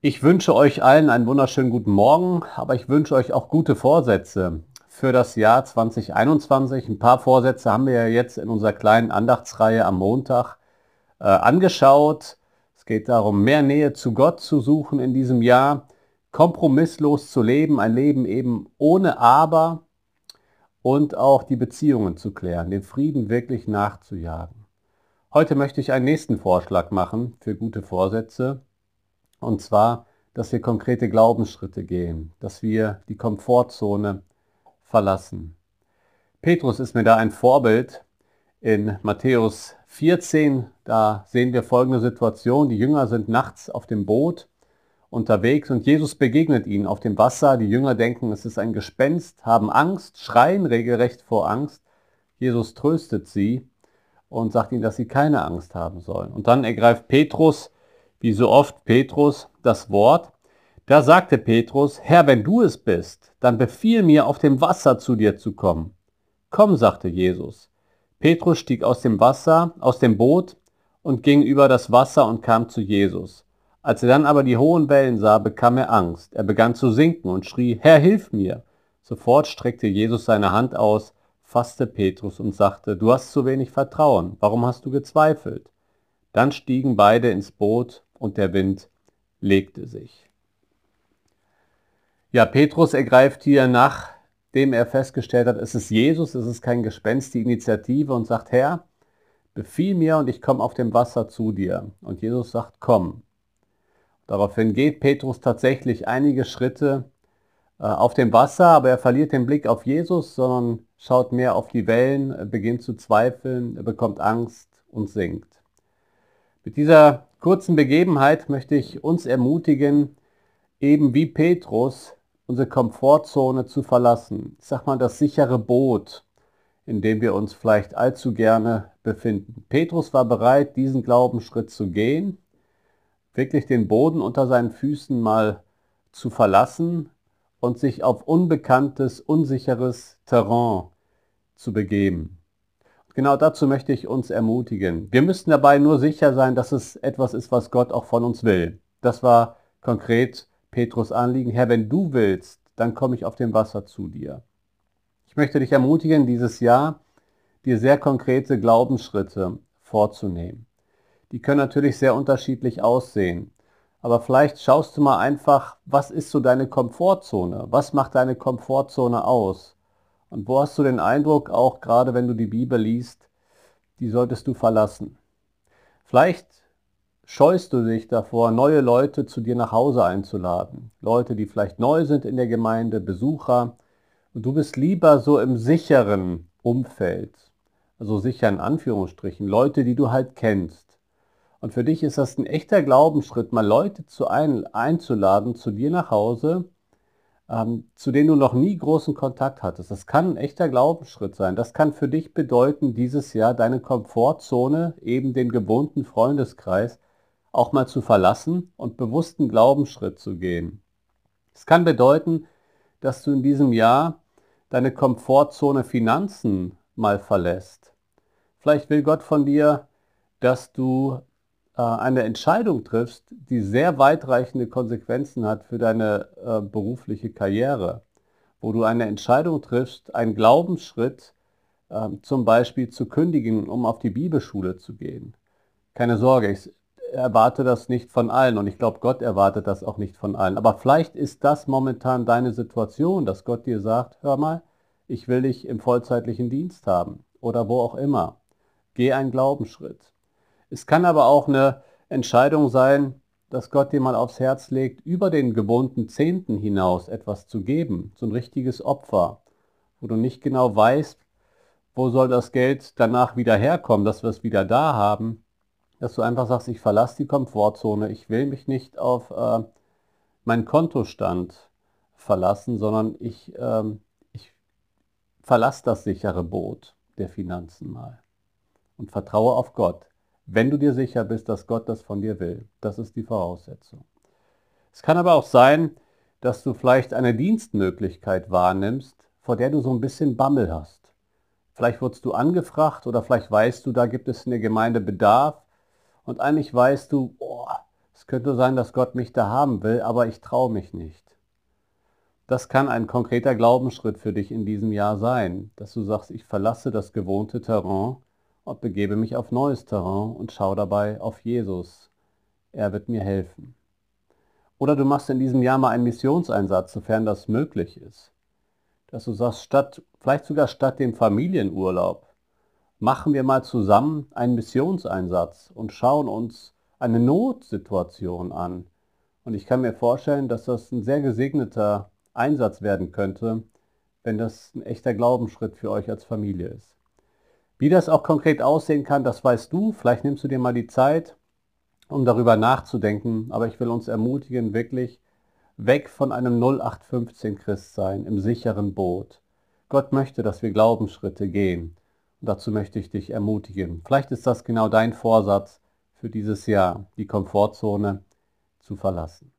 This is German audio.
Ich wünsche euch allen einen wunderschönen guten Morgen, aber ich wünsche euch auch gute Vorsätze für das Jahr 2021. Ein paar Vorsätze haben wir ja jetzt in unserer kleinen Andachtsreihe am Montag äh, angeschaut. Es geht darum, mehr Nähe zu Gott zu suchen in diesem Jahr, kompromisslos zu leben, ein Leben eben ohne Aber und auch die Beziehungen zu klären, den Frieden wirklich nachzujagen. Heute möchte ich einen nächsten Vorschlag machen für gute Vorsätze und zwar, dass wir konkrete Glaubensschritte gehen, dass wir die Komfortzone verlassen. Petrus ist mir da ein Vorbild. In Matthäus 14, da sehen wir folgende Situation. Die Jünger sind nachts auf dem Boot unterwegs und Jesus begegnet ihnen auf dem Wasser. Die Jünger denken, es ist ein Gespenst, haben Angst, schreien regelrecht vor Angst. Jesus tröstet sie und sagt ihnen, dass sie keine Angst haben sollen. Und dann ergreift Petrus wie so oft Petrus das Wort. Da sagte Petrus, Herr, wenn du es bist, dann befiehl mir, auf dem Wasser zu dir zu kommen. Komm, sagte Jesus. Petrus stieg aus dem Wasser, aus dem Boot und ging über das Wasser und kam zu Jesus. Als er dann aber die hohen Wellen sah, bekam er Angst. Er begann zu sinken und schrie, Herr, hilf mir. Sofort streckte Jesus seine Hand aus, fasste Petrus und sagte, du hast zu wenig Vertrauen, warum hast du gezweifelt? Dann stiegen beide ins Boot und der Wind legte sich. Ja, Petrus ergreift hier, nachdem er festgestellt hat, es ist Jesus, es ist kein Gespenst, die Initiative und sagt, Herr, befiehl mir und ich komme auf dem Wasser zu dir. Und Jesus sagt, komm. Daraufhin geht Petrus tatsächlich einige Schritte äh, auf dem Wasser, aber er verliert den Blick auf Jesus, sondern schaut mehr auf die Wellen, beginnt zu zweifeln, bekommt Angst und sinkt. Mit dieser kurzen Begebenheit möchte ich uns ermutigen, eben wie Petrus unsere Komfortzone zu verlassen. Ich sag mal das sichere Boot, in dem wir uns vielleicht allzu gerne befinden. Petrus war bereit, diesen Glaubensschritt zu gehen, wirklich den Boden unter seinen Füßen mal zu verlassen und sich auf unbekanntes, unsicheres Terrain zu begeben. Genau dazu möchte ich uns ermutigen. Wir müssen dabei nur sicher sein, dass es etwas ist, was Gott auch von uns will. Das war konkret Petrus Anliegen. Herr, wenn du willst, dann komme ich auf dem Wasser zu dir. Ich möchte dich ermutigen, dieses Jahr dir sehr konkrete Glaubensschritte vorzunehmen. Die können natürlich sehr unterschiedlich aussehen. Aber vielleicht schaust du mal einfach, was ist so deine Komfortzone? Was macht deine Komfortzone aus? Und wo hast du den Eindruck, auch gerade wenn du die Bibel liest, die solltest du verlassen? Vielleicht scheust du dich davor, neue Leute zu dir nach Hause einzuladen. Leute, die vielleicht neu sind in der Gemeinde, Besucher. Und du bist lieber so im sicheren Umfeld, also sicher in Anführungsstrichen, Leute, die du halt kennst. Und für dich ist das ein echter Glaubensschritt, mal Leute zu ein, einzuladen zu dir nach Hause, ähm, zu denen du noch nie großen Kontakt hattest. Das kann ein echter Glaubensschritt sein. Das kann für dich bedeuten, dieses Jahr deine Komfortzone, eben den gewohnten Freundeskreis, auch mal zu verlassen und bewussten Glaubensschritt zu gehen. Es kann bedeuten, dass du in diesem Jahr deine Komfortzone Finanzen mal verlässt. Vielleicht will Gott von dir, dass du eine Entscheidung triffst, die sehr weitreichende Konsequenzen hat für deine äh, berufliche Karriere, wo du eine Entscheidung triffst, einen Glaubensschritt äh, zum Beispiel zu kündigen, um auf die Bibelschule zu gehen. Keine Sorge, ich erwarte das nicht von allen und ich glaube, Gott erwartet das auch nicht von allen. Aber vielleicht ist das momentan deine Situation, dass Gott dir sagt, hör mal, ich will dich im vollzeitlichen Dienst haben oder wo auch immer. Geh einen Glaubensschritt. Es kann aber auch eine Entscheidung sein, dass Gott dir mal aufs Herz legt, über den gewohnten Zehnten hinaus etwas zu geben, so ein richtiges Opfer, wo du nicht genau weißt, wo soll das Geld danach wieder herkommen, dass wir es wieder da haben, dass du einfach sagst, ich verlasse die Komfortzone, ich will mich nicht auf äh, meinen Kontostand verlassen, sondern ich, äh, ich verlasse das sichere Boot der Finanzen mal und vertraue auf Gott. Wenn du dir sicher bist, dass Gott das von dir will. Das ist die Voraussetzung. Es kann aber auch sein, dass du vielleicht eine Dienstmöglichkeit wahrnimmst, vor der du so ein bisschen Bammel hast. Vielleicht wurdest du angefragt oder vielleicht weißt du, da gibt es in der Gemeinde Bedarf und eigentlich weißt du, oh, Es könnte sein, dass Gott mich da haben will, aber ich traue mich nicht. Das kann ein konkreter Glaubensschritt für dich in diesem Jahr sein, dass du sagst, ich verlasse das gewohnte Terrain und begebe mich auf neues Terrain und schaue dabei auf Jesus. Er wird mir helfen. Oder du machst in diesem Jahr mal einen Missionseinsatz, sofern das möglich ist. Dass du sagst, statt, vielleicht sogar statt dem Familienurlaub, machen wir mal zusammen einen Missionseinsatz und schauen uns eine Notsituation an. Und ich kann mir vorstellen, dass das ein sehr gesegneter Einsatz werden könnte, wenn das ein echter Glaubensschritt für euch als Familie ist. Wie das auch konkret aussehen kann, das weißt du. Vielleicht nimmst du dir mal die Zeit, um darüber nachzudenken. Aber ich will uns ermutigen, wirklich weg von einem 0815 Christsein im sicheren Boot. Gott möchte, dass wir Glaubensschritte gehen. Und dazu möchte ich dich ermutigen. Vielleicht ist das genau dein Vorsatz, für dieses Jahr die Komfortzone zu verlassen.